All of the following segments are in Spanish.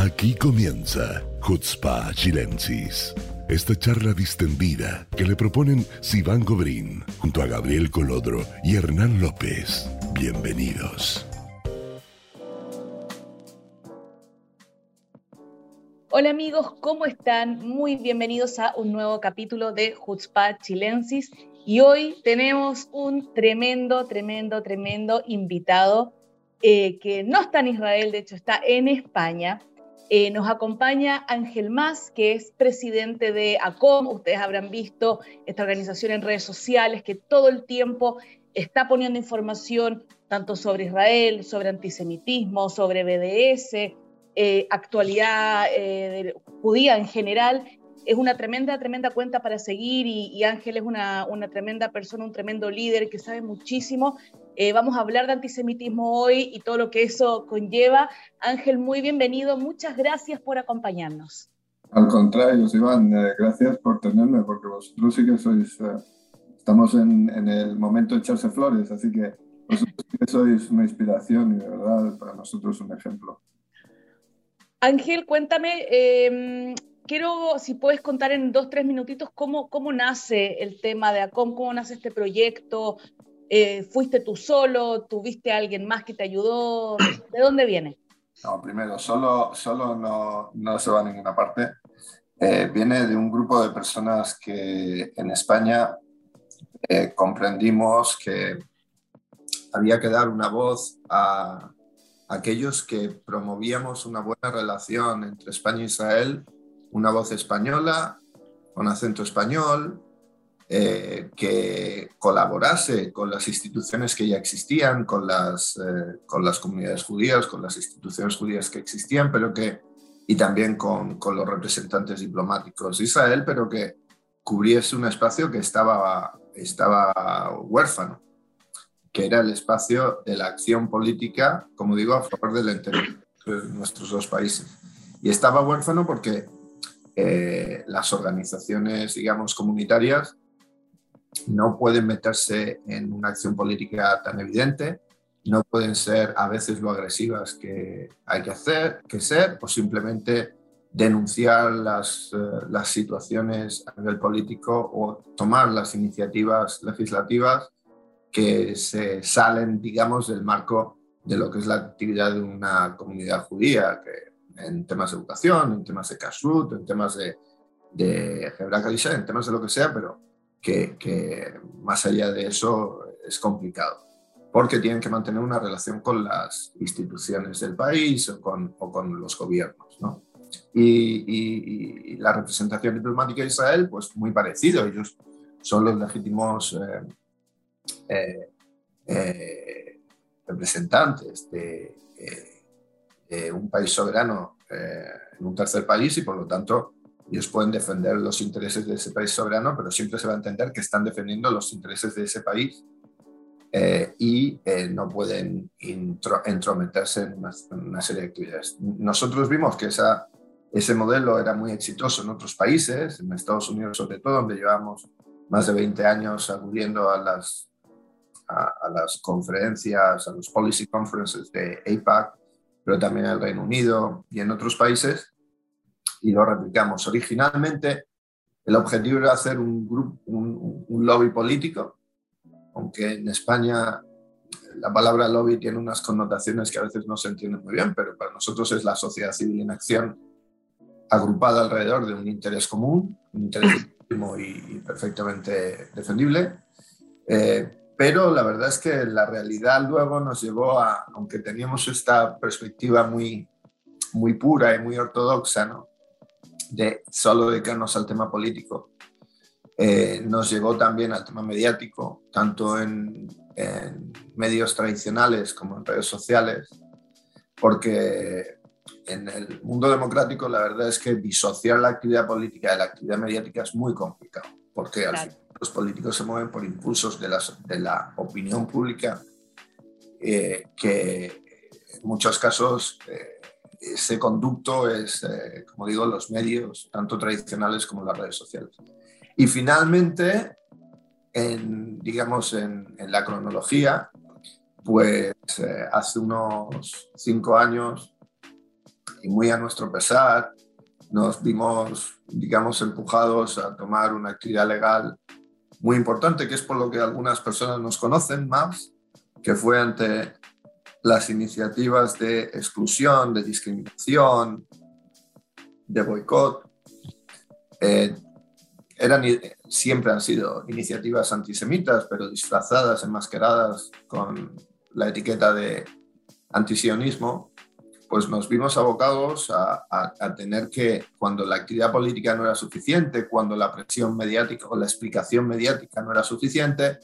Aquí comienza Hutzpa Chilensis. Esta charla distendida que le proponen Sivan Gobrín junto a Gabriel Colodro y Hernán López. Bienvenidos. Hola amigos, ¿cómo están? Muy bienvenidos a un nuevo capítulo de Hutzpa Chilensis. Y hoy tenemos un tremendo, tremendo, tremendo invitado eh, que no está en Israel, de hecho está en España. Eh, nos acompaña Ángel Más, que es presidente de ACOM. Ustedes habrán visto esta organización en redes sociales que todo el tiempo está poniendo información tanto sobre Israel, sobre antisemitismo, sobre BDS, eh, actualidad judía en general es una tremenda, tremenda cuenta para seguir y, Ángel es una, una, tremenda persona, un tremendo líder que sabe muchísimo. Eh, vamos a hablar de antisemitismo hoy y todo lo que eso conlleva. Ángel, muy bienvenido. Muchas gracias por acompañarnos. Al contrario, Iván, eh, gracias por tenerme, porque vosotros sí que sois, eh, estamos en, en, el momento de echarse flores, así que vosotros sí que sois una inspiración y de verdad para nosotros un ejemplo. Ángel, cuéntame, eh, quiero, si puedes contar en dos, tres minutitos, cómo, cómo nace el tema de ACOM, cómo nace este proyecto. Eh, ¿Fuiste tú solo? ¿Tuviste a alguien más que te ayudó? ¿De dónde viene? No, primero, solo, solo no, no se va a ninguna parte. Eh, viene de un grupo de personas que en España eh, comprendimos que había que dar una voz a aquellos que promovíamos una buena relación entre España e Israel una voz española, con acento español, eh, que colaborase con las instituciones que ya existían, con las, eh, con las comunidades judías, con las instituciones judías que existían, pero que, y también con, con, los representantes diplomáticos de Israel, pero que cubriese un espacio que estaba, estaba huérfano, que era el espacio de la acción política, como digo, a favor del interior de nuestros dos países. Y estaba huérfano porque eh, las organizaciones, digamos, comunitarias no pueden meterse en una acción política tan evidente, no pueden ser a veces lo agresivas que hay que hacer, que ser, o simplemente denunciar las, eh, las situaciones a nivel político o tomar las iniciativas legislativas que se salen, digamos, del marco de lo que es la actividad de una comunidad judía, que en temas de educación, en temas de kashrut, en temas de, de en temas de lo que sea, pero que, más allá de eso es complicado, porque tienen que mantener una relación con las instituciones del país o con, los gobiernos. ¿no? Y, y, la representación diplomática de Israel, pues muy parecido, ellos son los legítimos eh, eh, eh, representantes de eh, un país soberano eh, en un tercer país y por lo tanto ellos pueden defender los intereses de ese país soberano, pero siempre se va a entender que están defendiendo los intereses de ese país eh, y no pueden entrometerse en una, serie de actividades. Nosotros vimos que esa, ese modelo era muy exitoso en otros países, en Estados Unidos sobre todo, donde llevamos más de 20 años acudiendo a las, a, a las conferencias, a los policy conferences de APAC, pero también en el Reino Unido y en otros países, y lo replicamos. Originalmente, el objetivo era hacer un, grupo, un, lobby político, aunque en España la palabra lobby tiene unas connotaciones que a veces no se entienden muy bien, pero para nosotros es la sociedad civil en acción agrupada alrededor de un interés común, un interés legítimo y, perfectamente defendible. Eh, pero la verdad es que la realidad luego nos llevó a, aunque teníamos esta perspectiva muy, muy pura y muy ortodoxa, ¿no? de solo dedicarnos al tema político, eh, nos llevó también al tema mediático, tanto en, en, medios tradicionales como en redes sociales, porque en el mundo democrático la verdad es que disociar la actividad política de la actividad mediática es muy complicado, porque al final los políticos se mueven por impulsos de, de la opinión pública eh, que en muchos casos eh, ese conducto es, eh, como digo, los medios, tanto tradicionales como las redes sociales. Y finalmente, en, digamos, en, en la cronología, pues hace unos cinco años y muy a nuestro pesar, nos vimos, digamos, empujados a tomar una actividad legal muy importante, que es por lo que algunas personas nos conocen más, que fue ante las iniciativas de exclusión, de discriminación, de boicot. Eh, eran, siempre han sido iniciativas antisemitas, pero disfrazadas, enmascaradas con la etiqueta de antisionismo, pues nos vimos abocados a, tener que, cuando la actividad política no era suficiente, cuando la presión mediática o la explicación mediática no era suficiente,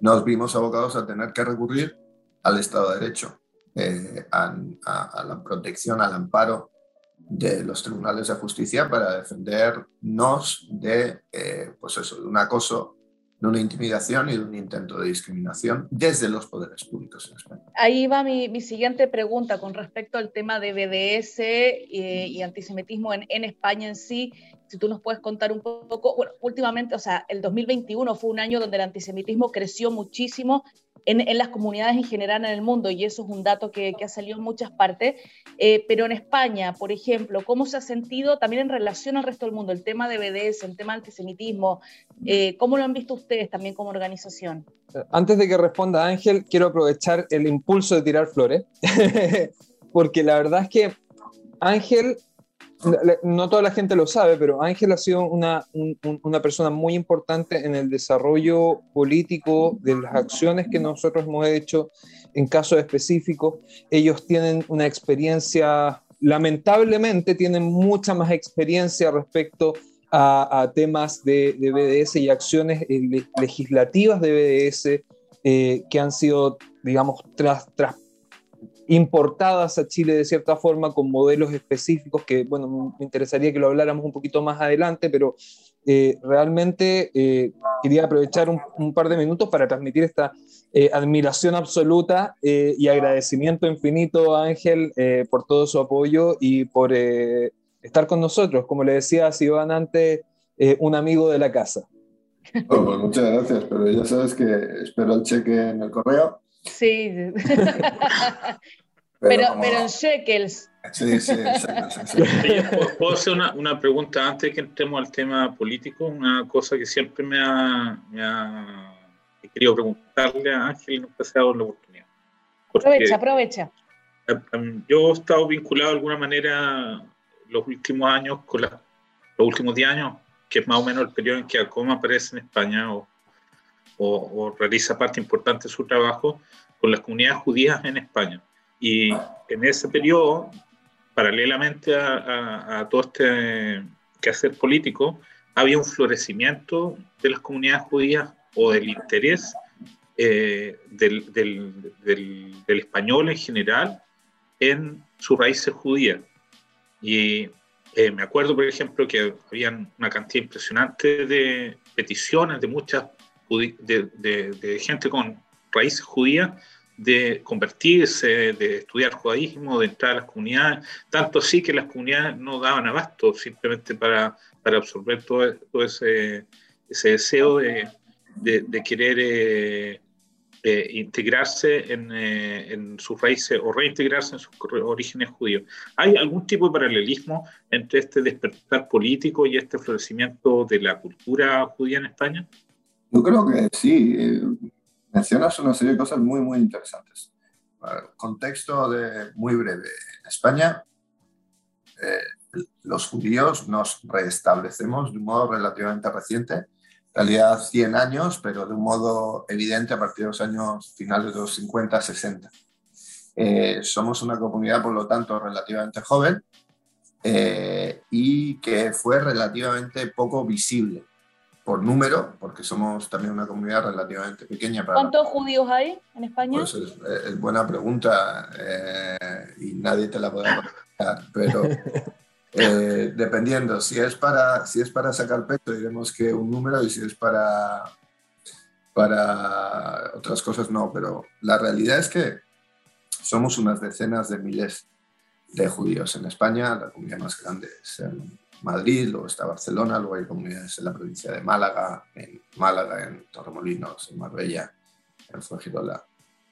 nos vimos abocados a tener que recurrir al Estado de Derecho, eh, a, la protección, al amparo de los tribunales de justicia para defendernos de, eh, pues eso, de un acoso de una intimidación y de un intento de discriminación desde los poderes públicos en España. Ahí va mi, siguiente pregunta con respecto al tema de BDS eh, y antisemitismo en, en, España en sí. Si tú nos puedes contar un poco, bueno, últimamente, o sea, el 2021 fue un año donde el antisemitismo creció muchísimo en, las comunidades en general en el mundo, y eso es un dato que, ha salido en muchas partes, eh, pero en España, por ejemplo, ¿cómo se ha sentido también en relación al resto del mundo el tema de BDS, el tema del antisemitismo? Eh, ¿Cómo lo han visto ustedes también como organización? Antes de que responda Ángel, quiero aprovechar el impulso de tirar flores, porque la verdad es que Ángel no toda la gente lo sabe, pero Ángel ha sido una, una, persona muy importante en el desarrollo político de las acciones que nosotros hemos hecho en casos específicos. Ellos tienen una experiencia, lamentablemente tienen mucha más experiencia respecto a, temas de, de, BDS y acciones eh, legislativas de BDS eh, que han sido, digamos, tras, tras importadas a Chile de cierta forma con modelos específicos que, bueno, me interesaría que lo habláramos un poquito más adelante, pero eh, realmente eh, quería aprovechar un, par de minutos para transmitir esta eh, admiración absoluta y agradecimiento infinito a Ángel por todo su apoyo y por estar con nosotros. Como le decía a Iván antes, un amigo de la casa. Oh, pues muchas gracias, pero ya sabes que espero el cheque en el correo Sí. pero, pero, en shekels. Sí, sí, ¿Puedo hacer una, una, pregunta antes que entremos al tema político? Una cosa que siempre me ha, me ha querido preguntarle a Ángel y nunca se ha dado la oportunidad. aprovecha, aprovecha. Em, yo he estado vinculado de alguna manera los últimos años con los últimos 10 años, que es más o menos el periodo en que ACOMA aparece en España o o, realiza parte importante de su trabajo con las comunidades judías en España. Y en ese periodo, paralelamente a, todo este quehacer político, había un florecimiento de las comunidades judías o del interés eh, del, del, del, español en general en sus raíces judías. Y eh, me acuerdo, por ejemplo, que había una cantidad impresionante de peticiones de muchas de, gente con raíces judías de convertirse, de estudiar judaísmo, de entrar a las comunidades, tanto así que las comunidades no daban abasto simplemente para, para absorber todo, todo ese, ese, deseo de, de querer eh, eh, integrarse en, eh, en, sus raíces o reintegrarse en sus orígenes judíos. ¿Hay algún tipo de paralelismo entre este despertar político y este florecimiento de la cultura judía en España? Yo creo que sí. Eh, mencionas una serie de cosas muy, muy interesantes. contexto de, muy breve. En España, eh, los judíos nos restablecemos de un modo relativamente reciente, en realidad 100 años, pero de un modo evidente a partir de los años finales de los 50, 60. Eh, somos una comunidad, por lo tanto, relativamente joven y que fue relativamente poco visible por número, porque somos también una comunidad relativamente pequeña. ¿Cuántos judíos hay en España? Pues es, buena pregunta eh, y nadie te la puede contestar, pero eh, dependiendo, si es, para, si es para sacar pecho, diremos que un número y si es para, para otras cosas no, pero la realidad es que somos unas decenas de miles de judíos en España, la comunidad más grande es en Madrid, luego está Barcelona, luego hay comunidades en la provincia de Málaga, en Málaga, en Torremolinos, en Marbella, en Fuengirola.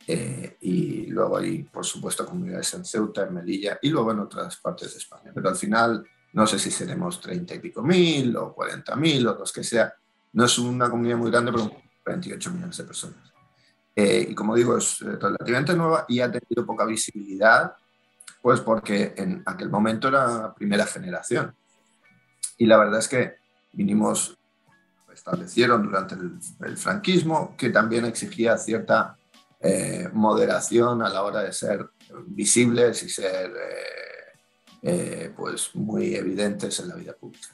Eh, y luego hay, por supuesto, comunidades en Ceuta, en Melilla y luego en otras partes de España. Pero al final, no sé si seremos 30 y pico mil o 40 mil o los que sea. No es una comunidad muy grande, pero 28 millones de personas. Eh, y como digo, es relativamente nueva y ha tenido poca visibilidad, pues porque en aquel momento era primera generación. Y la verdad es que vinimos, establecieron durante el franquismo, que también exigía cierta eh, moderación a la hora de ser visibles y ser eh, eh, pues muy evidentes en la vida pública.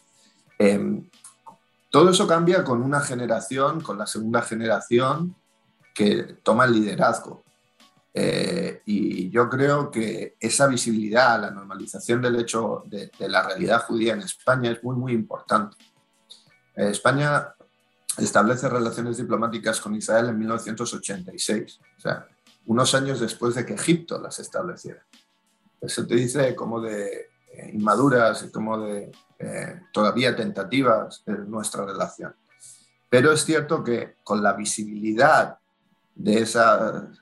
Em, todo eso cambia con una generación, con la segunda generación, que toma el liderazgo. Y yo creo que esa visibilidad, la normalización del hecho de, de, la realidad judía en España es muy, muy importante. España establece relaciones diplomáticas con Israel en 1986, o sea, unos años después de que Egipto las estableciera. Eso te dice como de eh, inmaduras y como de eh, todavía tentativas de nuestra relación. Pero es cierto que con la visibilidad de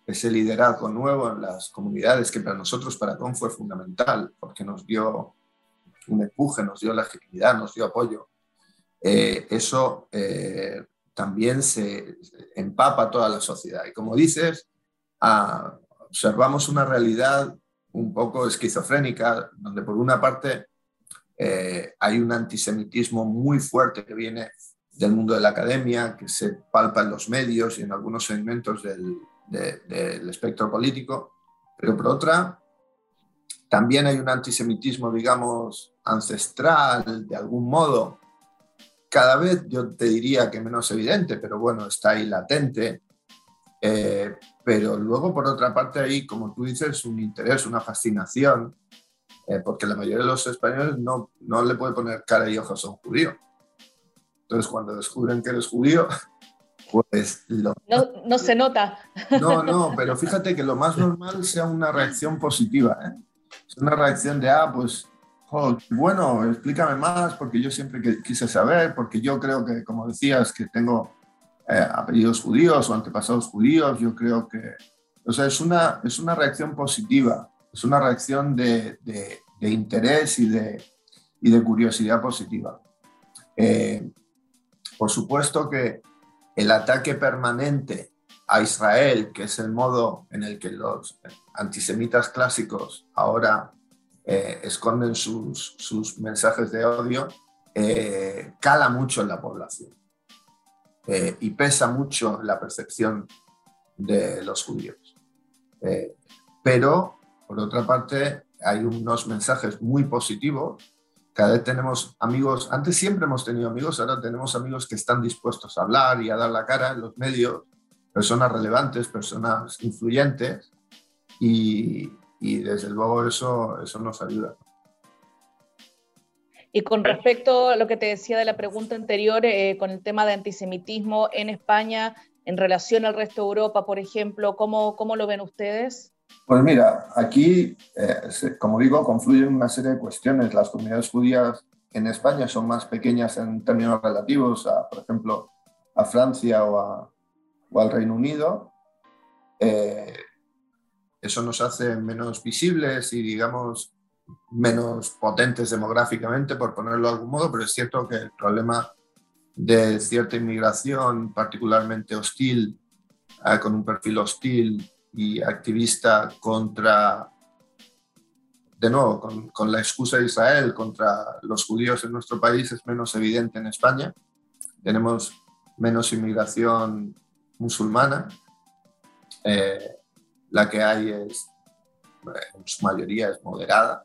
ese liderazgo nuevo en las comunidades, que para nosotros, para CON, fue fundamental, porque nos dio un empuje, nos dio legitimidad, nos dio apoyo, eh, eso eh, también se empapa toda la sociedad. Y como dices, ah, observamos una realidad un poco esquizofrénica, donde por una parte eh, hay un antisemitismo muy fuerte que viene del mundo de la academia, que se palpa en los medios y en algunos segmentos del, del espectro político, pero por otra, también hay un antisemitismo, digamos, ancestral, de algún modo, cada vez yo te diría que menos evidente, pero bueno, está ahí latente. Eh, pero luego, por otra parte, hay, como tú dices, un interés, una fascinación, eh, porque la mayoría de los españoles no, no le puede poner cara y ojos a un judío. Entonces, cuando descubren que eres judío, pues no, no, se nota. No, no, pero fíjate que lo más normal sea una reacción positiva. ¿eh? Es una reacción de, ah, pues bueno, explícame más, porque yo siempre quise saber, porque yo creo que, como decías, que tengo eh, apellidos judíos o antepasados judíos, yo creo que, o sea, es una, es una reacción positiva, es una reacción de, de, interés y de, y de curiosidad positiva. Eh, por supuesto que el ataque permanente a Israel, que es el modo en el que los antisemitas clásicos ahora eh, esconden sus, mensajes de odio, eh, cala mucho en la población eh, y pesa mucho la percepción de los judíos. pero, por otra parte, hay unos mensajes muy positivos. Cada vez tenemos amigos, antes siempre hemos tenido amigos, ahora tenemos amigos que están dispuestos a hablar y a dar la cara en los medios, personas relevantes, personas influyentes, y, y desde luego eso, eso nos ayuda. Y con respecto a lo que te decía de la pregunta anterior, eh, con el tema de antisemitismo en España, en relación al resto de Europa, por ejemplo, ¿cómo, cómo lo ven ustedes? Pues mira, aquí, eh, como digo, confluyen una serie de cuestiones. Las comunidades judías en España son más pequeñas en términos relativos a, por ejemplo, a Francia o, o al Reino Unido. Eh, eso nos hace menos visibles y, digamos, menos potentes demográficamente, por ponerlo de algún modo, pero es cierto que el problema de cierta inmigración particularmente hostil, eh, con un perfil hostil y activista contra, de nuevo, con, con, la excusa de Israel contra los judíos en nuestro país es menos evidente en España. Tenemos menos inmigración musulmana. Eh, la que hay es, en su mayoría es moderada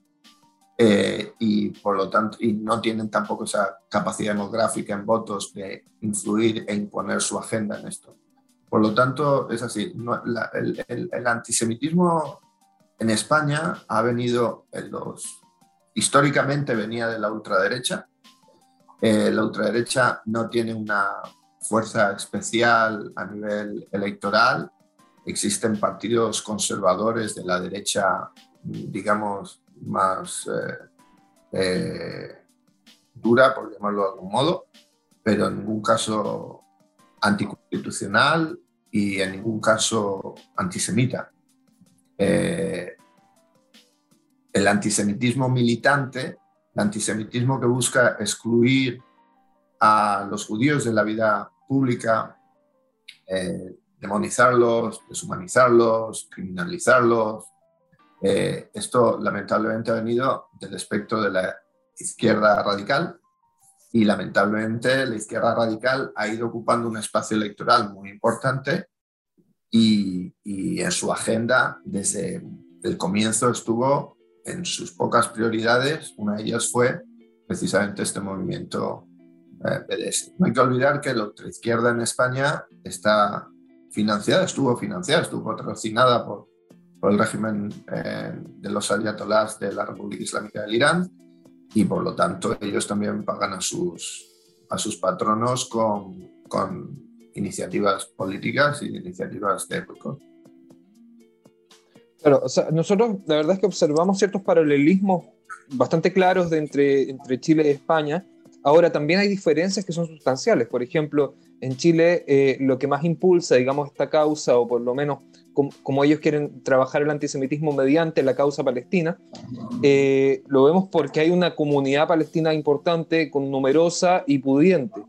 eh, y por lo tanto y no tienen tampoco esa capacidad demográfica en votos de influir e imponer su agenda en esto. Por lo tanto, es así, el, antisemitismo en España ha venido en los, históricamente venía de la ultraderecha. Eh, la ultraderecha no tiene una fuerza especial a nivel electoral existen partidos conservadores de la derecha, digamos, más eh, eh, dura, por llamarlo de algún modo, pero en ningún caso anticonstitucional y en ningún caso antisemita. Eh, el antisemitismo militante, el antisemitismo que busca excluir a los judíos de la vida pública, eh, demonizarlos, deshumanizarlos, criminalizarlos. Eh, esto lamentablemente ha venido del espectro de la izquierda radical y lamentablemente la izquierda radical ha ido ocupando un espacio electoral muy importante y, en su agenda desde el comienzo estuvo en sus pocas prioridades, una de ellas fue precisamente este movimiento eh, No hay que olvidar que la izquierda en España está financiada, estuvo financiada, estuvo patrocinada por, por el régimen eh, de los ayatolás de la República Islámica del Irán y por lo tanto ellos también pagan a sus, a sus patronos con, con iniciativas políticas y iniciativas de boicot. Claro, o sea, nosotros la verdad es que observamos ciertos paralelismos bastante claros de entre, entre Chile y España. Ahora, también hay diferencias que son sustanciales. Por ejemplo, en Chile eh, lo que más impulsa, digamos, esta causa, o por lo menos como, ellos quieren trabajar el antisemitismo mediante la causa palestina, eh, lo vemos porque hay una comunidad palestina importante, con numerosa y pudiente.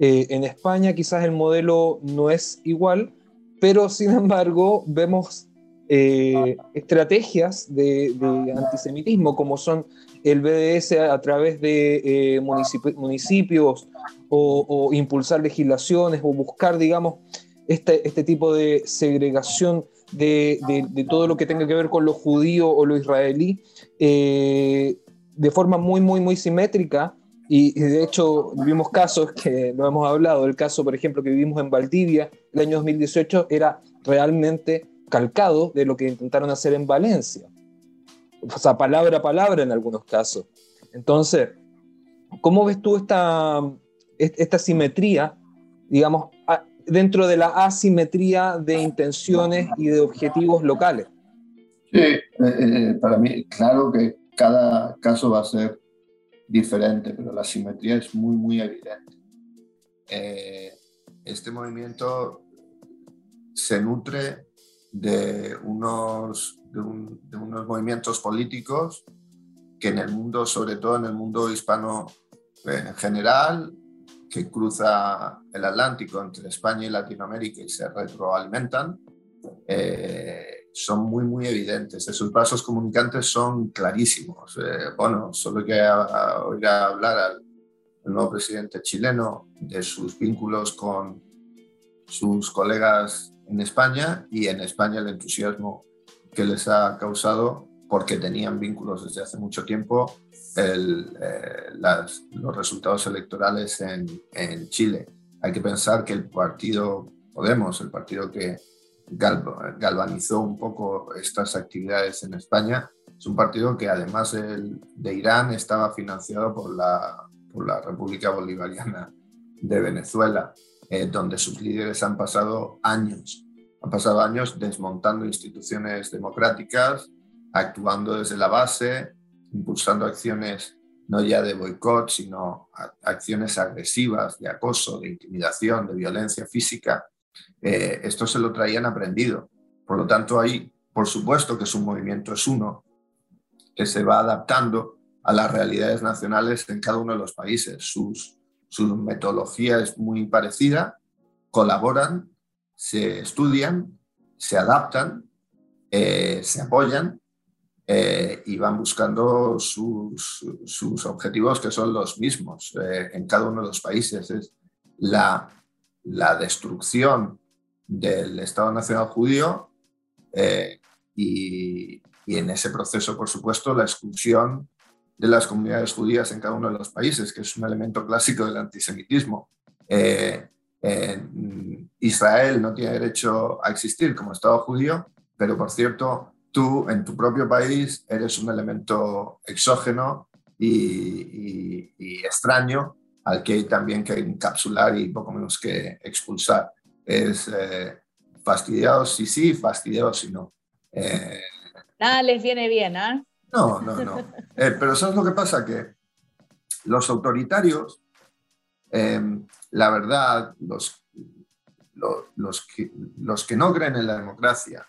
Eh, en España quizás el modelo no es igual, pero sin embargo vemos estrategias de, de, antisemitismo como son el BDS a través de municipios o, impulsar legislaciones o buscar, digamos, este, este tipo de segregación de, de, todo lo que tenga que ver con lo judío o lo israelí eh, de forma muy, muy, muy simétrica. Y, de hecho vimos casos que no hemos hablado, el caso, por ejemplo, que vivimos en Valdivia el año 2018 era realmente calcado de lo que intentaron hacer en Valencia. O sea, palabra a palabra en algunos casos. Entonces, ¿cómo ves tú esta, esta simetría, digamos, dentro de la asimetría de intenciones y de objetivos locales. Sí, eh, eh, para mí, claro que cada caso va a ser diferente, pero la simetría es muy, muy evidente. Eh, este movimiento se nutre de unos, de unos movimientos políticos que en el mundo, sobre todo en el mundo hispano en general, que cruza el Atlántico entre España y Latinoamérica y se retroalimentan, eh, son muy, muy evidentes. Esos vasos comunicantes son clarísimos. Eh, bueno, solo que oír hablar al, nuevo presidente chileno de sus vínculos con sus colegas en España y en España el entusiasmo que les ha causado porque tenían vínculos desde hace mucho tiempo el, eh, los resultados electorales en, en, Chile. Hay que pensar que el partido Podemos, el partido que galvanizó un poco estas actividades en España, es un partido que además de Irán estaba financiado por la, por la República Bolivariana de Venezuela, eh, donde sus líderes han pasado años, han pasado años desmontando instituciones democráticas, actuando desde la base, impulsando acciones no ya de boicot, sino acciones agresivas, de acoso, de intimidación, de violencia física. Eh, esto se lo traían aprendido. Por lo tanto, ahí, por supuesto que su movimiento es uno, que se va adaptando a las realidades nacionales en cada uno de los países. Sus, su metodología es muy parecida, colaboran, se estudian, se adaptan, eh, se apoyan eh, y van buscando sus, objetivos que son los mismos eh, en cada uno de los países. Es la, destrucción del Estado Nacional Judío eh, y, y, en ese proceso, por supuesto, la exclusión de las comunidades judías en cada uno de los países, que es un elemento clásico del antisemitismo. Israel no tiene derecho a existir como Estado judío, pero por cierto, tú en tu propio país eres un elemento exógeno y, extraño al que hay también que encapsular y poco menos que expulsar. Es eh, fastidiado si sí, fastidiado si no. Eh, Nada les viene bien, ¿ah? No, no, no. Eh, pero ¿sabes lo que pasa? Que los autoritarios, la verdad, los, los, que, los que no creen en la democracia,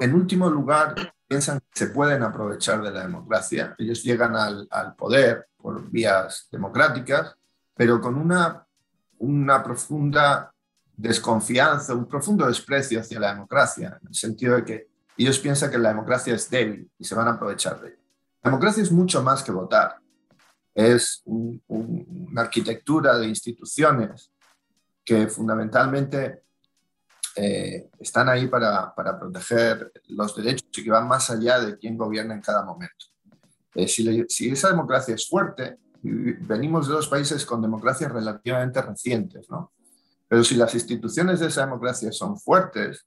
en último lugar, piensan que se pueden aprovechar de la democracia. Ellos llegan al, al poder por vías democráticas, pero con una, una profunda desconfianza, un profundo desprecio hacia la democracia, en el sentido de que ellos piensan que la democracia es débil y se van a aprovechar de ella. La democracia es mucho más que votar, es una arquitectura de instituciones que fundamentalmente eh, están ahí para, para, proteger los derechos y que van más allá de quién gobierna en cada momento. Eh, si, esa democracia es fuerte, venimos de dos países con democracias relativamente recientes, ¿no? Pero si las instituciones de esa democracia son fuertes,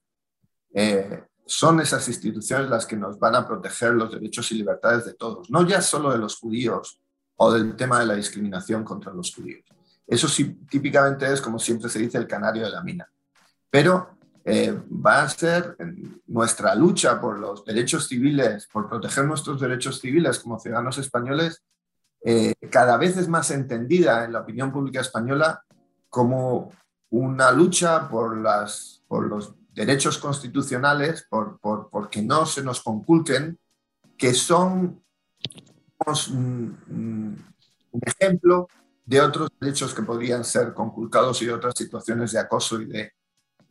eh, son esas instituciones las que nos van a proteger los derechos y libertades de todos, no ya solo de los judíos o del tema de la discriminación contra los judíos. Eso sí, típicamente es, como siempre se dice, el canario de la mina. Pero eh, va a ser nuestra lucha por los derechos civiles, por proteger nuestros derechos civiles como ciudadanos españoles, eh, cada vez es más entendida en la opinión pública española como una lucha por, los derechos constitucionales, por, por, que no se nos conculquen, que son un, ejemplo de otros derechos que podrían ser conculcados y otras situaciones de acoso y de,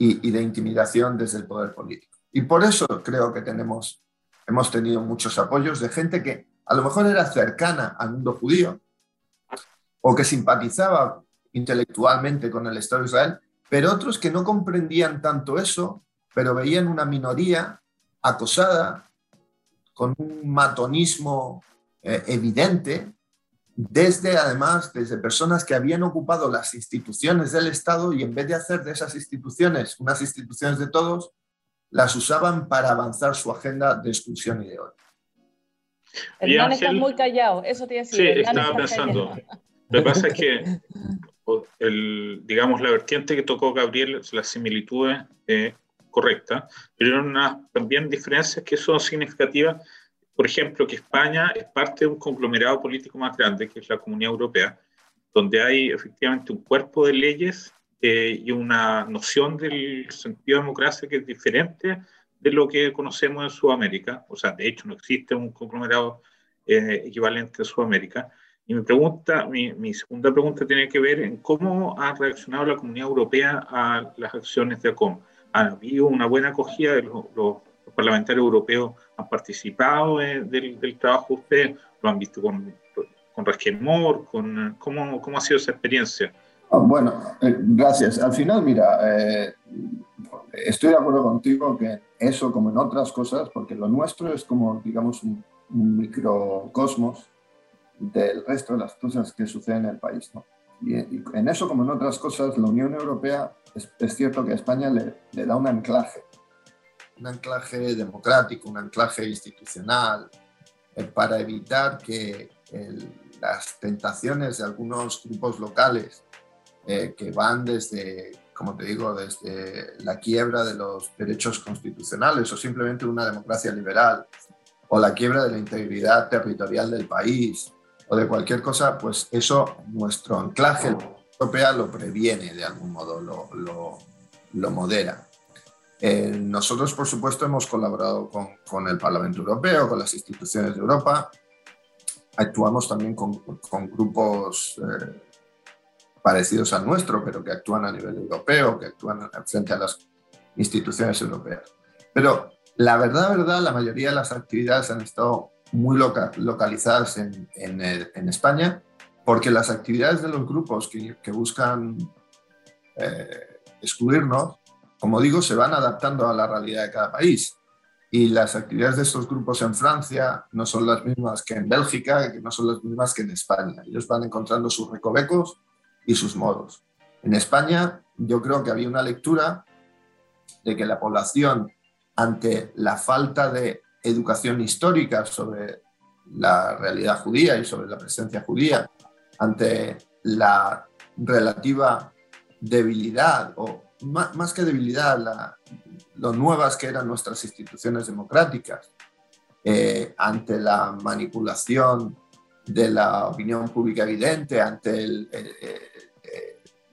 y, de intimidación desde el poder político. Y por eso creo que tenemos, hemos tenido muchos apoyos de gente que a lo mejor era cercana al mundo judío o que simpatizaba intelectualmente con el Estado de Israel, pero otros que no comprendían tanto eso, pero veían una minoría acosada, con un matonismo eh, evidente, desde además, desde personas que habían ocupado las instituciones del Estado y en vez de hacer de esas instituciones unas instituciones de todos, las usaban para avanzar su agenda de exclusión y de odio. Hernán está muy callado, eso te decía. Sí, estaba pensando. Lo que pasa es que, el, digamos, la vertiente que tocó Gabriel, las similitudes eh, correcta, pero unas también diferencias que son significativas. Por ejemplo, que España es parte de un conglomerado político más grande, que es la Comunidad Europea, donde hay efectivamente un cuerpo de leyes eh, y una noción del sentido de democracia que es diferente de lo que conocemos en Sudamérica. O sea, de hecho, no existe un conglomerado eh, equivalente en Sudamérica. Y mi, pregunta, mi, mi, segunda pregunta tiene que ver en cómo ha reaccionado la Comunidad Europea a las acciones de ACOM. ¿Ha habido una buena acogida de los, los parlamentarios europeos? ¿Han participado del, del, trabajo ustedes? ¿Lo han visto con, con resquemor? Con, ¿cómo, ¿Cómo ha sido esa experiencia? Ah, bueno, eh, gracias. Al final, mira, eh, estoy de acuerdo contigo que eso, como en otras cosas, porque lo nuestro es como, digamos, un, microcosmos del resto de las cosas que suceden en el país. ¿no? Y, en eso, como en otras cosas, la Unión Europea es, cierto que a España le, le, da un anclaje, un anclaje democrático, un anclaje institucional, eh, para evitar que las tentaciones de algunos grupos locales eh, que van desde como te digo, desde la quiebra de los derechos constitucionales o simplemente una democracia liberal o la quiebra de la integridad territorial del país o de cualquier cosa, pues eso nuestro anclaje europeo lo previene de algún modo, lo modera. Eh, nosotros, por supuesto, hemos colaborado con, el Parlamento Europeo, con las instituciones de Europa, actuamos también con, grupos eh, parecidos al nuestro, pero que actúan a nivel europeo, que actúan frente a las instituciones europeas. Pero la verdad, verdad, la mayoría de las actividades han estado muy localizadas en, en, España, porque las actividades de los grupos que, que buscan eh, excluirnos, como digo, se van adaptando a la realidad de cada país. Y las actividades de estos grupos en Francia no son las mismas que en Bélgica, que no son las mismas que en España. Ellos van encontrando sus recovecos y sus modos. En España yo creo que había una lectura de que la población, ante la falta de educación histórica sobre la realidad judía y sobre la presencia judía, ante la relativa debilidad, o más, que debilidad, la, lo nuevas que eran nuestras instituciones democráticas, eh, ante la manipulación de la opinión pública evidente, ante el,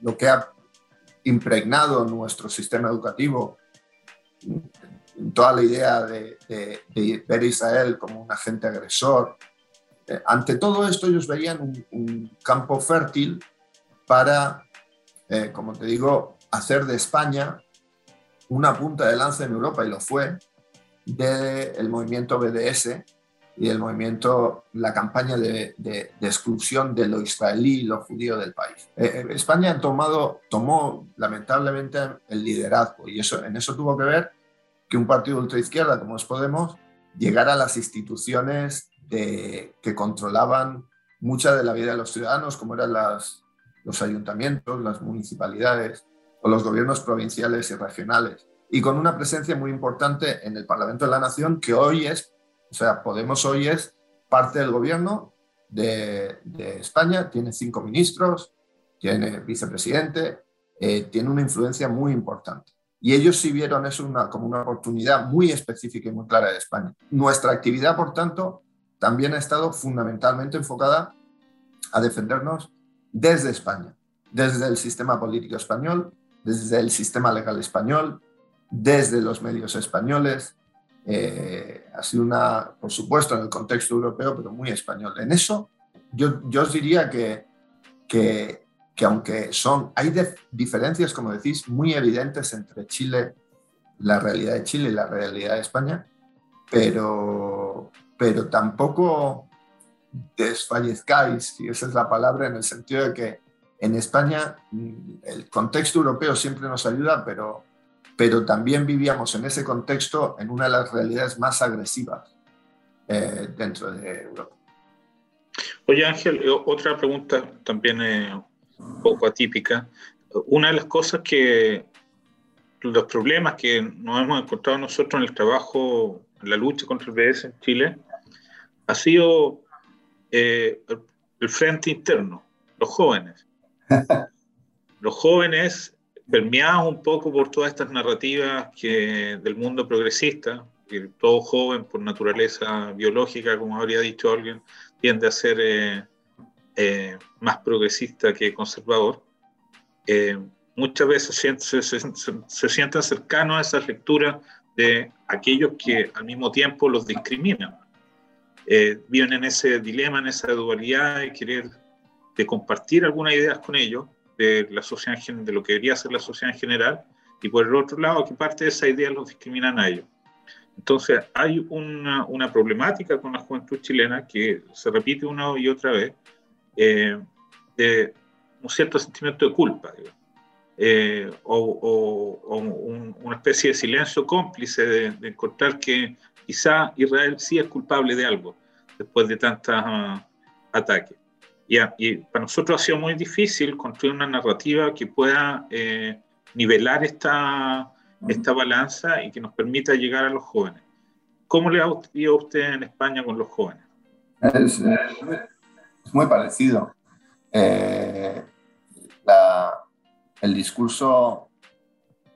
lo que ha impregnado nuestro sistema educativo toda la idea de, ver a Israel como un agente agresor. Eh, ante todo esto ellos veían un, campo fértil para, eh, como te digo, hacer de España una punta de lanza en Europa, y lo fue, del movimiento BDS y el movimiento, la campaña de, exclusión de lo israelí y lo judío del país. Eh, España tomado, tomó lamentablemente el liderazgo y eso, en eso tuvo que ver que un partido ultraizquierda como es Podemos llegara a las instituciones que controlaban mucha de la vida de los ciudadanos, como eran las, los ayuntamientos, las municipalidades o los gobiernos provinciales y regionales, y con una presencia muy importante en el Parlamento de la Nación, que hoy es, o sea, Podemos hoy es parte del gobierno de, España, tiene cinco ministros, tiene vicepresidente, eh, tiene una influencia muy importante. Y ellos sí vieron eso como una oportunidad muy específica y muy clara de España. Nuestra actividad, por tanto, también ha estado fundamentalmente enfocada a defendernos desde España, desde el sistema político español, desde el sistema legal español, desde los medios españoles. Eh, ha sido una, por supuesto, en el contexto europeo, pero muy español. En eso, yo, yo os diría que, que que aunque son, hay diferencias, como decís, muy evidentes entre Chile, la realidad de Chile y la realidad de España, pero, pero tampoco desfallezcáis, si esa es la palabra, en el sentido de que en España el contexto europeo siempre nos ayuda, pero, pero también vivíamos en ese contexto en una de las realidades más agresivas eh, dentro de Europa. Oye Ángel, eh, otra pregunta también eh, un poco atípica. Una de las cosas que, los problemas que nos hemos encontrado nosotros en el trabajo, en la lucha contra el BS en Chile, ha sido eh, el frente interno, los jóvenes. los jóvenes permeados un poco por todas estas narrativas que, del mundo progresista, que todo joven por naturaleza biológica, como habría dicho alguien, tiende a ser eh, eh, más progresista que conservador, eh, muchas veces se, se, sienten cercanos a esas lecturas de aquellos que al mismo tiempo los discriminan. Eh, viven en ese dilema, en esa dualidad de querer de compartir algunas ideas con ellos, de la sociedad de lo que debería ser la sociedad en general, y por el otro lado, que parte de esa idea los discriminan a ellos. Entonces, hay una, una problemática con la juventud chilena que se repite una y otra vez, eh, de un cierto sentimiento de culpa, eh, o, una especie de silencio cómplice de, encontrar que quizá Israel sí es culpable de algo después de tantos ah, ataques. Y, para nosotros ha sido muy difícil construir una narrativa que pueda eh, nivelar esta, esta balanza y que nos permita llegar a los jóvenes. ¿Cómo le ha ido a usted en España con los jóvenes? Es, muy parecido. Eh, el discurso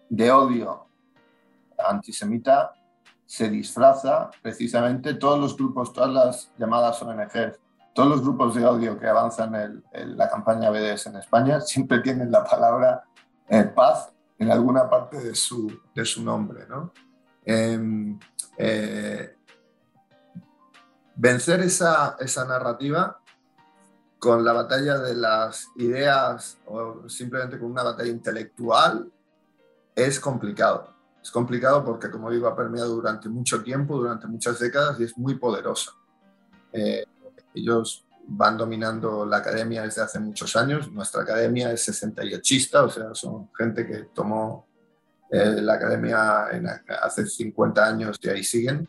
de odio antisemita se disfraza precisamente todos los grupos, todas las llamadas ONGs, todos los grupos de odio que avanzan en, la campaña BDS en España siempre tienen la palabra eh, paz en alguna parte de su, de su nombre. ¿no? Em, eh, vencer esa, esa narrativa con la batalla de las ideas o simplemente con una batalla intelectual es complicado. Es complicado porque, como digo, ha permeado durante mucho tiempo, durante muchas décadas y es muy poderosa. Eh, ellos van dominando la academia desde hace muchos años. Nuestra academia es 68ista, o sea, son gente que tomó eh, la academia hace 50 años y ahí siguen.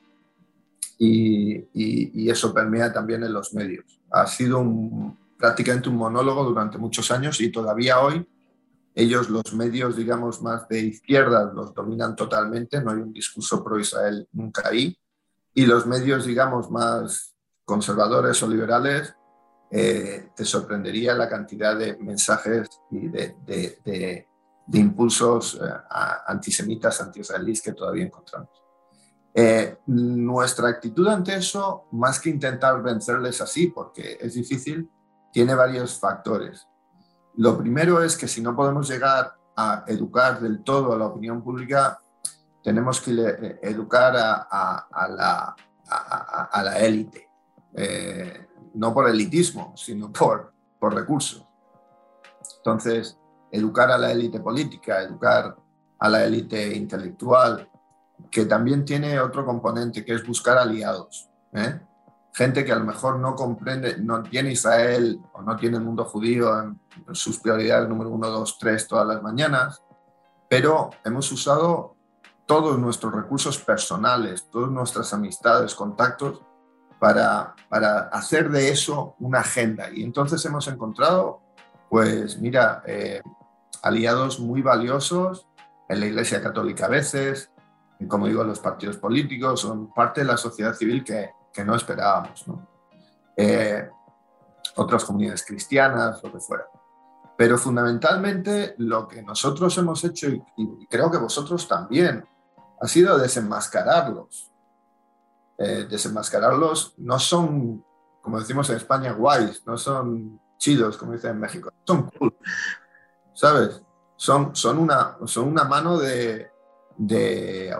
Y, y, eso permea también en los medios. Ha sido un, prácticamente un monólogo durante muchos años y todavía hoy ellos, los medios, digamos, más de izquierda, los dominan totalmente, no hay un discurso pro-Israel nunca ahí, y los medios, digamos, más conservadores o liberales, eh, te sorprendería la cantidad de mensajes y de, impulsos eh, antisemitas, anti-israelíes que todavía encontramos. Eh, nuestra actitud ante eso, más que intentar vencerles así, porque es difícil, tiene varios factores. Lo primero es que si no podemos llegar a educar del todo a la opinión pública, tenemos que educar a la élite, eh, no por elitismo, sino por, por recursos. Entonces, educar a la élite política, educar a la élite intelectual, que también tiene otro componente, que es buscar aliados. ¿eh? Gente que a lo mejor no comprende, no tiene Israel o no tiene el mundo judío en sus prioridades número uno, dos, tres todas las mañanas, pero hemos usado todos nuestros recursos personales, todas nuestras amistades, contactos, para, hacer de eso una agenda. Y entonces hemos encontrado, pues mira, eh, aliados muy valiosos en la Iglesia Católica a veces, y como digo, los partidos políticos, son parte de la sociedad civil que, no esperábamos. ¿no? Eh, otras comunidades cristianas, lo que fuera. Pero fundamentalmente lo que nosotros hemos hecho, y creo que vosotros también, ha sido desenmascararlos. Eh, desenmascararlos. No son, como decimos en España, guays, no son chidos, como dicen en México, son cool, ¿sabes? Son, son, una, son una mano de, de eh,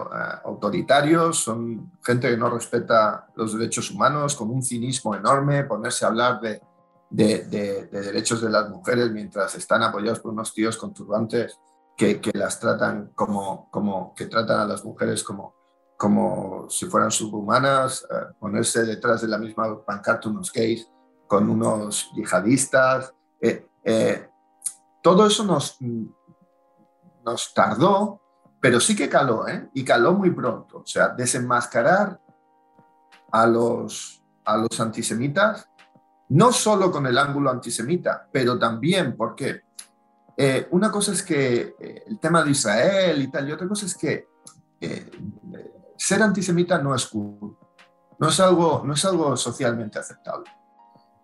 autoritarios, son gente que no respeta los derechos humanos, con un cinismo enorme, ponerse a hablar de, de, derechos de las mujeres mientras están apoyados por unos tíos con turbantes que, que, las tratan como, como, que tratan a las mujeres como, como si fueran subhumanas, eh, ponerse detrás de la misma pancarta unos gays con unos yihadistas. Eh, eh, todo eso nos, nos tardó, pero sí que caló, y caló muy pronto. O sea, desenmascarar a los, a los antisemitas, no solo con el ángulo antisemita, pero también porque una cosa es que el tema de Israel y tal, y otra cosa es que ser antisemita no es cool, no es algo, no es algo socialmente aceptable.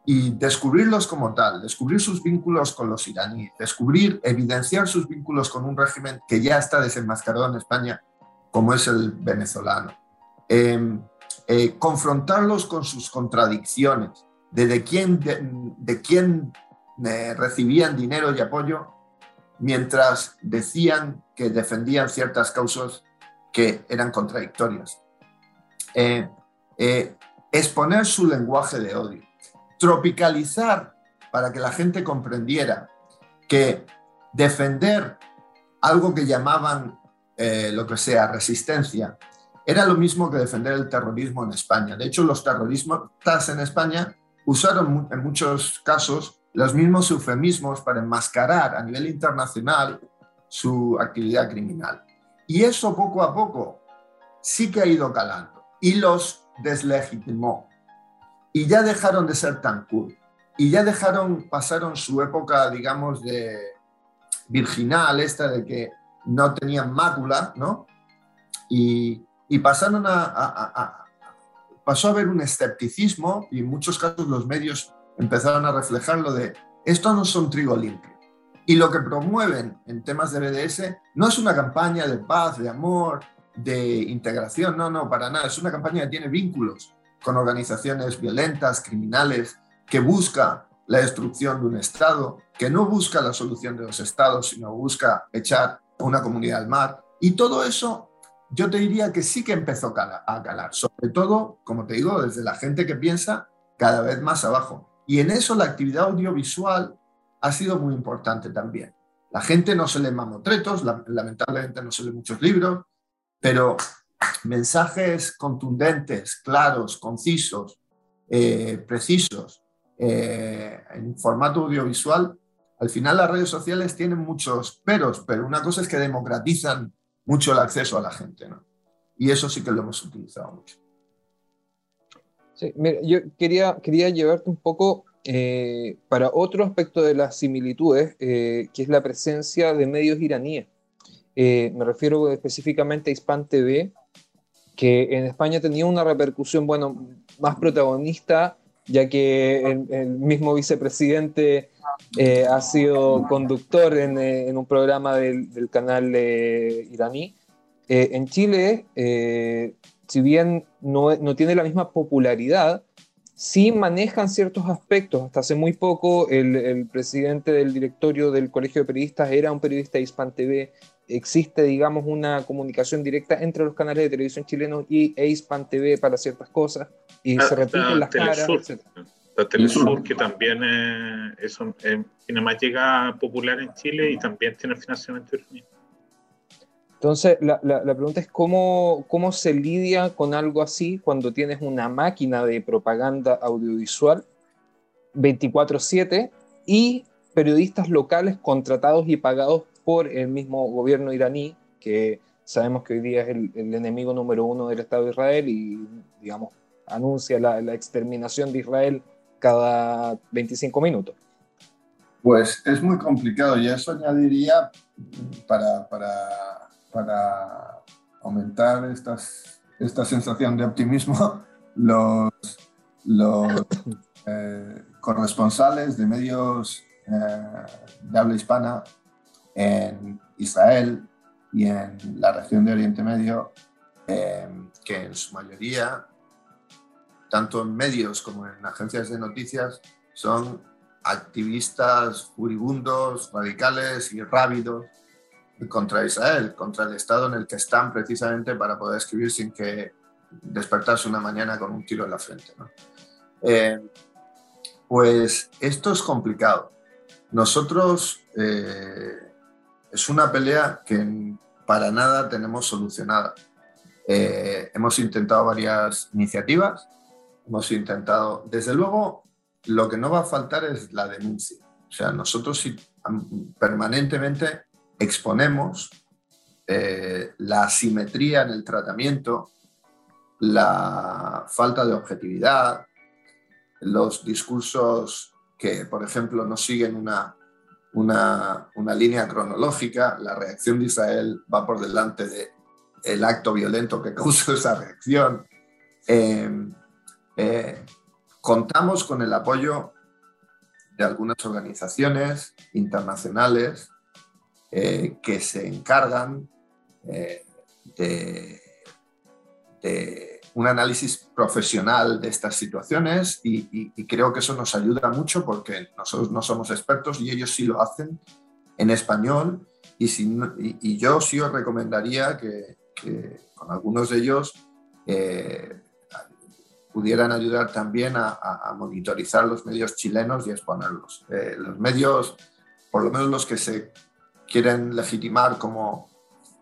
Y descubrirlos como tal, descubrir sus vínculos con los iraníes, descubrir, evidenciar sus vínculos con un régimen que ya está desenmascarado en España, como es el venezolano, em, eh, confrontarlos con sus contradicciones, de, quién, de, quién eh, recibían dinero y apoyo mientras decían que defendían ciertas causas que eran contradictorias. Eh, eh, exponer su lenguaje de odio, tropicalizar para que la gente comprendiera que defender algo que llamaban eh, lo que sea resistencia era lo mismo que defender el terrorismo en España. De hecho, los terroristas en España usaron en muchos casos los mismos eufemismos para enmascarar a nivel internacional su actividad criminal. Y eso poco a poco sí que ha ido calando y los deslegitimó. Y ya dejaron de ser tan cool. Y ya dejaron, pasaron su época, digamos, de virginal, esta de que no tenían mácula, ¿no? Y, pasaron a, pasó a haber un escepticismo y en muchos casos los medios empezaron a reflejar lo de esto no son trigo limpio. Y lo que promueven en temas de BDS no es una campaña de paz, de amor, de integración, no, no, para nada. Es una campaña que tiene vínculos con organizaciones violentas, criminales, que busca la destrucción de un Estado, que no busca la solución de los Estados, sino busca echar a una comunidad al mar. Y todo eso yo te diría que sí que empezó a calar, sobre todo, como te digo, desde la gente que piensa cada vez más abajo. Y en eso la actividad audiovisual ha sido muy importante también. La gente no se lee mamotretos, lamentablemente no se lee muchos libros, pero mensajes contundentes, claros, concisos, eh, precisos, eh, en formato audiovisual, al final las redes sociales tienen muchos peros, pero una cosa es que democratizan mucho el acceso a la gente, ¿no? Y eso sí que lo hemos utilizado mucho. Sí, mira, yo quería, quería llevarte un poco eh, para otro aspecto de las similitudes, eh, que es la presencia de medios iraníes. Eh, me refiero específicamente a Hispan TV, que en España tenía una repercusión, bueno, más protagonista, ya que el, mismo vicepresidente ha sido conductor en, un programa del, canal iraní. en Chile, si bien no, tiene la misma popularidad, sí manejan ciertos aspectos. Hasta hace muy poco el, presidente del directorio del Colegio de Periodistas era un periodista de Hispan TV. Existe, digamos, una comunicación directa entre los canales de televisión chilenos y e Hispan TV para ciertas cosas y se repiten las caras, La Telesur, que también es, tiene más llega popular en Chile y también tiene financiamiento de entonces, la, la, pregunta es cómo, cómo se lidia con algo así cuando tienes una máquina de propaganda audiovisual 24/7 y periodistas locales contratados y pagados por el mismo gobierno iraní, que sabemos que hoy día es el, enemigo número uno del Estado de Israel y, digamos, anuncia la, la exterminación de Israel cada 25 minutos. Pues es muy complicado y eso añadiría para, para para aumentar estas, esta sensación de optimismo, los, los eh, corresponsales de medios eh, de habla hispana en Israel y en la región de Oriente Medio, eh, que en su mayoría, tanto en medios como en agencias de noticias, son activistas furibundos, radicales y rápidos contra Israel, contra el estado en el que están precisamente para poder escribir sin que despertarse una mañana con un tiro en la frente. Eh, pues esto es complicado. Nosotros eh, es una pelea que para nada tenemos solucionada. Eh, hemos intentado varias iniciativas, hemos intentado, desde luego, lo que no va a faltar es la denuncia. O sea, nosotros permanentemente exponemos eh, la asimetría en el tratamiento, la falta de objetividad, los discursos que, por ejemplo, no siguen una, una, línea cronológica, la reacción de Israel va por delante del el acto violento que causó esa reacción. Em, eh, contamos con el apoyo de algunas organizaciones internacionales eh, que se encargan eh, de, un análisis profesional de estas situaciones y, creo que eso nos ayuda mucho porque nosotros no somos expertos y ellos sí lo hacen en español y, yo sí os recomendaría que, con algunos de ellos eh, pudieran ayudar también a, monitorizar los medios chilenos y exponerlos. los medios, por lo menos los que se quieren legitimar como,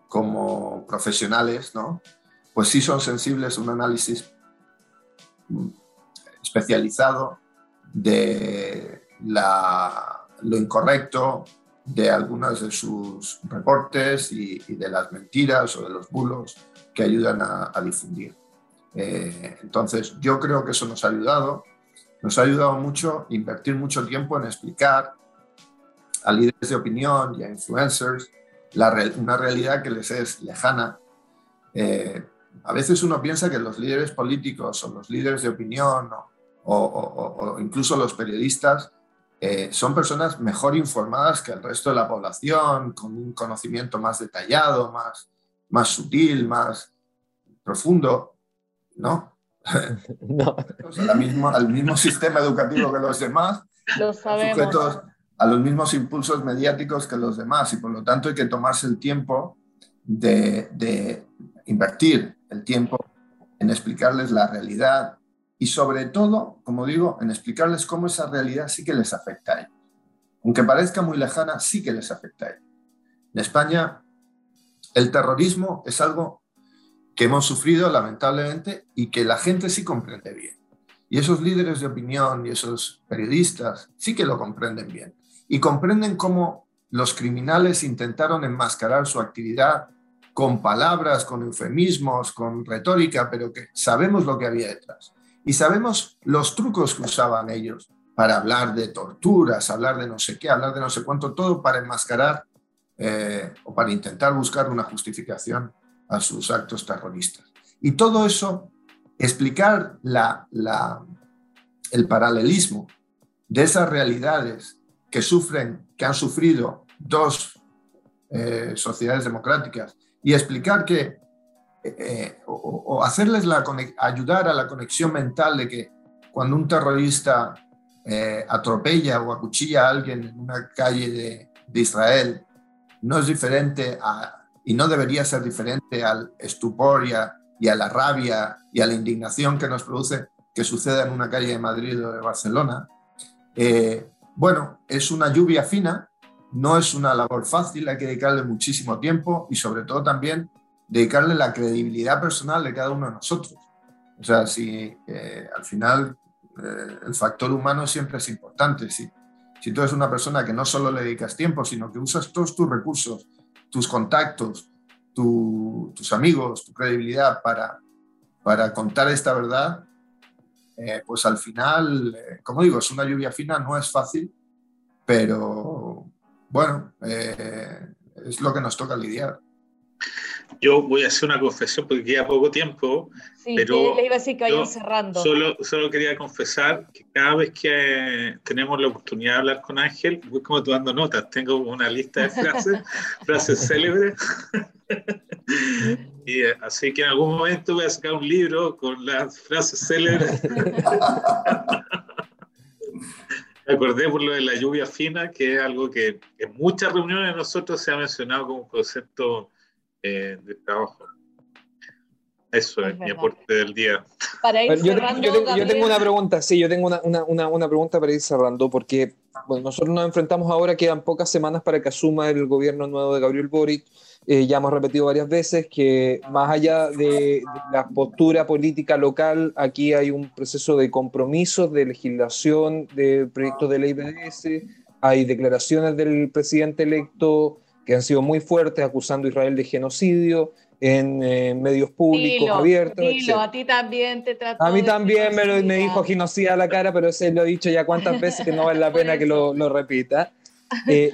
como profesionales, ¿no? pues sí son sensibles a un análisis especializado de lo incorrecto de algunos de sus reportes y, de las mentiras o de los bulos que ayudan a, difundir. Eh, entonces, yo creo que eso nos ha ayudado. Nos ha ayudado mucho invertir mucho tiempo en explicar a líderes de opinión y a influencers una realidad que les es lejana. Eh, a veces uno piensa que los líderes políticos o los líderes de opinión o, incluso los periodistas eh, son personas mejor informadas que el resto de la población, con un conocimiento más detallado, más, más sutil, más profundo, ¿no? no. al, mismo, al mismo sistema educativo que los demás, Lo sabemos a los mismos impulsos mediáticos que los demás y por lo tanto hay que tomarse el tiempo de, invertir el tiempo en explicarles la realidad y sobre todo, como digo, en explicarles cómo esa realidad sí que les afecta a ellos. Aunque parezca muy lejana, sí que les afecta a ellos. En España, el terrorismo es algo que hemos sufrido lamentablemente y que la gente sí comprende bien. Y esos líderes de opinión y esos periodistas sí que lo comprenden bien y comprenden cómo los criminales intentaron enmascarar su actividad con palabras, con eufemismos, con retórica, pero que sabemos lo que había detrás. Y sabemos los trucos que usaban ellos para hablar de torturas, hablar de no sé qué, hablar de no sé cuánto, todo para enmascarar eh, o para intentar buscar una justificación a sus actos terroristas. Y todo eso, explicar el paralelismo de esas realidades que sufren, que han sufrido dos eh, sociedades democráticas y explicar que, eh, o, hacerles la ayudar a la conexión mental de que cuando un terrorista eh, atropella o acuchilla a alguien en una calle de, Israel, no es diferente a, y no debería ser diferente al estupor y a, y a la rabia y a la indignación que nos produce que suceda en una calle de Madrid o de Barcelona. Bueno, es una lluvia fina, no es una labor fácil, hay que dedicarle muchísimo tiempo y sobre todo también dedicarle la credibilidad personal de cada uno de nosotros. O sea, si eh, al final eh, el factor humano siempre es importante, si, si tú eres una persona que no solo le dedicas tiempo, sino que usas todos tus recursos, tus contactos, tus amigos, tu credibilidad para, para contar esta verdad, eh, pues al final, eh, como digo, es una lluvia fina, no es fácil, pero bueno, eh, es lo que nos toca lidiar. Yo voy a hacer una confesión porque queda poco tiempo, Sí, pero le iba a decir que vayan cerrando. Solo, solo quería confesar que cada vez que tenemos la oportunidad de hablar con Ángel, voy como tomando notas. Tengo una lista de frases, frases célebres. y eh, así que en algún momento voy a sacar un libro con las frases célebres. Me acordé por lo de la lluvia fina, que es algo que en muchas reuniones nosotros se ha mencionado como un concepto eh, de trabajo. Eso es, Es mi aporte del día. Para ir Yo, tengo- cerrando, yo tengo, yo tengo una pregunta, sí, yo tengo una, una, una, una pregunta para ir cerrando, porque bueno, nosotros nos enfrentamos ahora, quedan pocas semanas para que asuma el gobierno nuevo de Gabriel Boric. Eh, ya hemos repetido varias veces que más allá de, de la postura política local, aquí hay un proceso de compromisos, de legislación, de proyectos de ley BDS, hay declaraciones del presidente electo que han sido muy fuertes acusando a Israel de genocidio en eh, medios públicos Dilo, abiertos. dilo, a ti también te trató A mí también me, lo- me dijo genocida a la cara, pero ese lo he dicho ya cuántas veces que no vale la pena que lo, lo repita. Eh,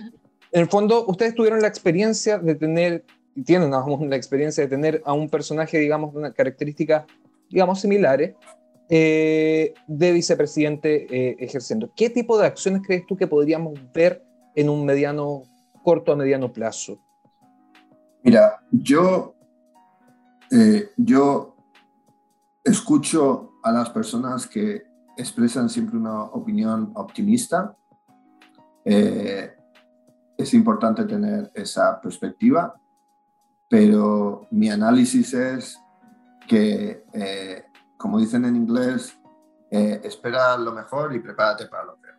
en el fondo, ustedes tuvieron la experiencia de tener, y tienen aún la experiencia de tener a un personaje, digamos, de una característica, digamos, similares, eh, de vicepresidente eh, ejerciendo. ¿Qué tipo de acciones crees tú que podríamos ver en un mediano, corto a mediano plazo? Mira, yo, eh, yo escucho a las personas que expresan siempre una opinión optimista. Eh, es importante tener esa perspectiva, pero mi análisis es que, eh, como dicen en inglés, espera lo mejor y prepárate para lo peor.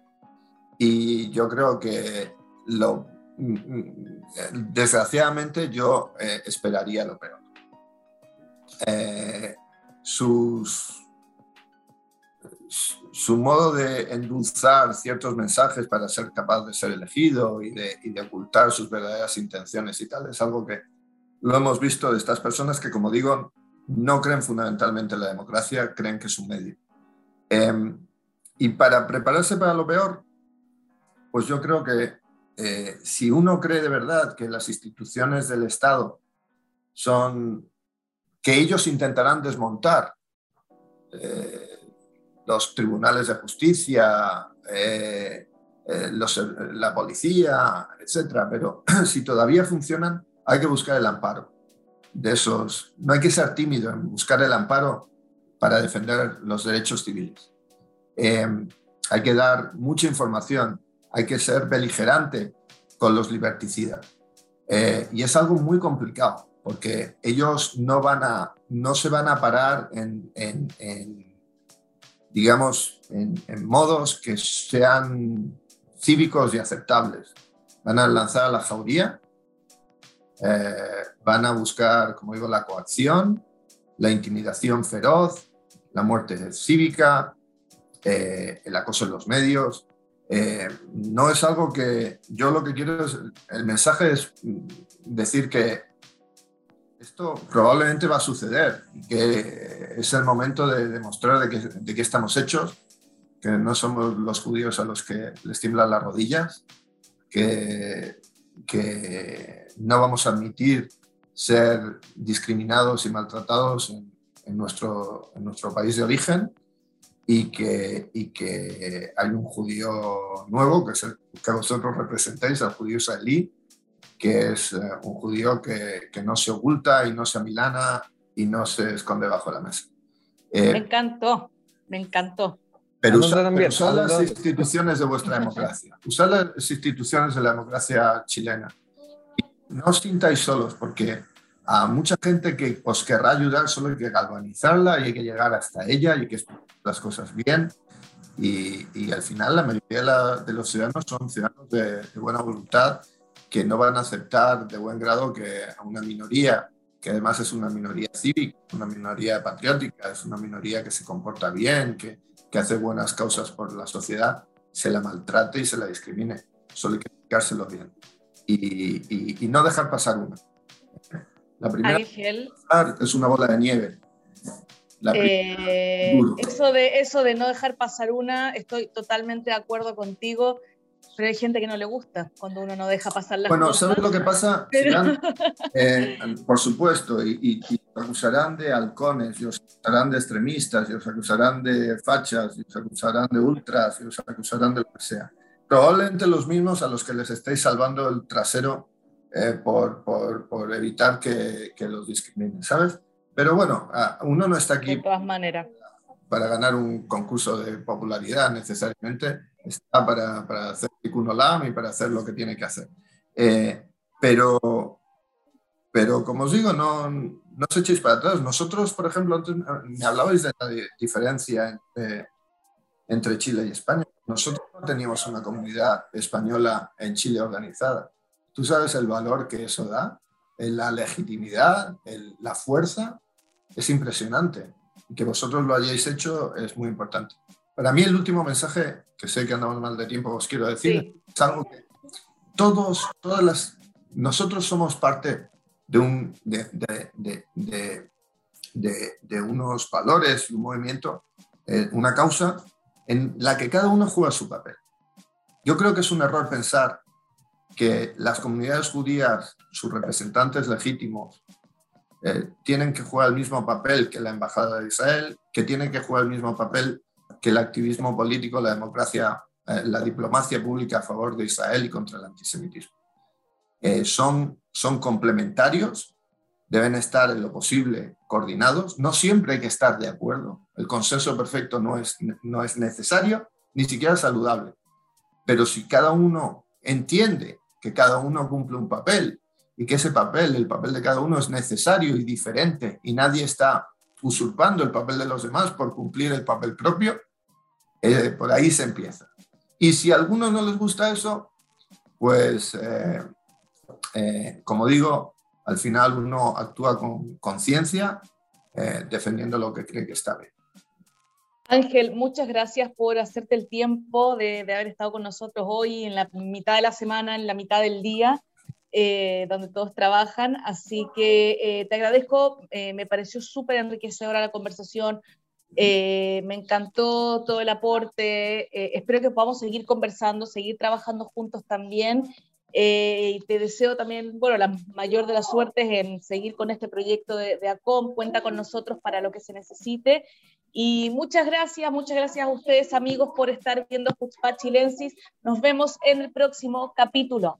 Y yo creo que mm, mm, desgraciadamente yo esperaría lo peor. Eh, su modo de endulzar ciertos mensajes para ser capaz de ser elegido y de, y de ocultar sus verdaderas intenciones y tal es algo que lo hemos visto de estas personas que, como digo, no creen fundamentalmente en la democracia, creen que es un medio. Em, y para prepararse para lo peor, pues yo creo que eh, si uno cree de verdad que las instituciones del Estado son que ellos intentarán desmontar eh, los tribunales de justicia, eh, eh, la policía, etcétera, pero si todavía funcionan, hay que buscar el amparo de esos. No hay que ser tímido en buscar el amparo para defender los derechos civiles. Eh, hay que dar mucha información, hay que ser beligerante con los liberticidas. Y es algo muy complicado, porque ellos no, van a, no se van a parar en, en- en, digamos, en, en modos que sean cívicos y aceptables. Van a lanzar a la jauría, eh, van a buscar, como digo, la coacción, la intimidación feroz, la muerte cívica, eh, el acoso en los medios. Eh, no es algo que yo lo que quiero es, el mensaje es mm, decir que esto probablemente va a suceder que es el momento de demostrar de qué estamos hechos, que no somos los judíos a los que les tiemblan las rodillas, que, que no vamos a admitir ser discriminados y maltratados en, nuestro, en nuestro país de origen y que, y que hay un judío nuevo, que es el que vosotros representáis, el judío israelí, que es eh, un judío que, que no se oculta y no se amilana y no se esconde bajo la mesa. Eh, Me encantó, me encantó. Pero usad, las instituciones de vuestra democracia, usad las instituciones de la democracia chilena. no os sintáis solos, porque a mucha gente que os querrá ayudar, solo hay que galvanizarla y hay que llegar hasta ella y hay que explicar las cosas bien. Y, y al final la mayoría de, los ciudadanos son ciudadanos de, de, buena voluntad que no van a aceptar de buen grado que a una minoría, que además es una minoría cívica, una minoría patriótica, es una minoría que se comporta bien, que, que hace buenas causas por la sociedad, se la maltrate y se la discrimine. Solo hay que explicárselo bien. Y, y, y no dejar pasar una. La primera es una bola de nieve. Eh, eso, de, eso de no dejar pasar una, estoy totalmente de acuerdo contigo, pero hay gente que no le gusta cuando uno no deja pasar las bueno, ¿sabes lo que pasa? Eh, por supuesto, y, y, acusarán de halcones, y os acusarán de extremistas, y os acusarán de fachas, y os acusarán de ultras, y os acusarán de lo que sea. Probablemente los mismos a los que les estáis salvando el trasero eh, por, por, por, evitar que, que, los discriminen, ¿sabes? Pero bueno, uno no está aquí de todas maneras. Para ganar un concurso de popularidad necesariamente, está para, para hacer lam y para hacer lo que tiene que hacer. Eh, pero, pero como os digo, no, no os echéis para atrás. Nosotros, por ejemplo, antes me hablabais de la diferencia entre, entre Chile y España. Nosotros no teníamos una comunidad española en Chile organizada. Tú sabes el valor que eso da, la legitimidad, la fuerza, es impresionante. Y que vosotros lo hayáis hecho es muy importante. Para mí el último mensaje, que sé que andamos mal de tiempo, os quiero decir, es algo que todos, todas las, nosotros somos parte de, un, de, de, de, de unos valores, un movimiento, eh, una causa en la que cada uno juega su papel. Yo creo que es un error pensar que las comunidades judías, sus representantes legítimos, eh, tienen que jugar el mismo papel que la Embajada de Israel, que tienen que jugar el mismo papel que el activismo político, la democracia, eh, la diplomacia pública a favor de Israel y contra el antisemitismo. Eh, son, son complementarios, deben estar en lo posible coordinados, no siempre hay que estar de acuerdo, el consenso perfecto no es, no es necesario, ni siquiera saludable, pero si cada uno entiende que cada uno cumple un papel y que ese papel, el papel de cada uno es necesario y diferente y nadie está usurpando el papel de los demás por cumplir el papel propio, eh, por ahí se empieza. Y si a algunos no les gusta eso, pues, eh, eh, como digo, al final uno actúa con conciencia, defendiendo lo que cree que está bien. Ángel, muchas gracias por hacerte el tiempo de, haber estado con nosotros hoy en la mitad de la semana, en la mitad del día, eh, donde todos trabajan. Así que eh, te agradezco, eh, me pareció súper enriquecedora la conversación, me encantó todo el aporte, espero que podamos seguir conversando, seguir trabajando juntos también. y te deseo también, bueno, la mayor de las suertes en seguir con este proyecto de, de ACOM. Cuenta con nosotros para lo que se necesite. Y muchas gracias, muchas gracias a ustedes amigos por estar viendo Jutzpah Chilensis. Nos vemos en el próximo capítulo.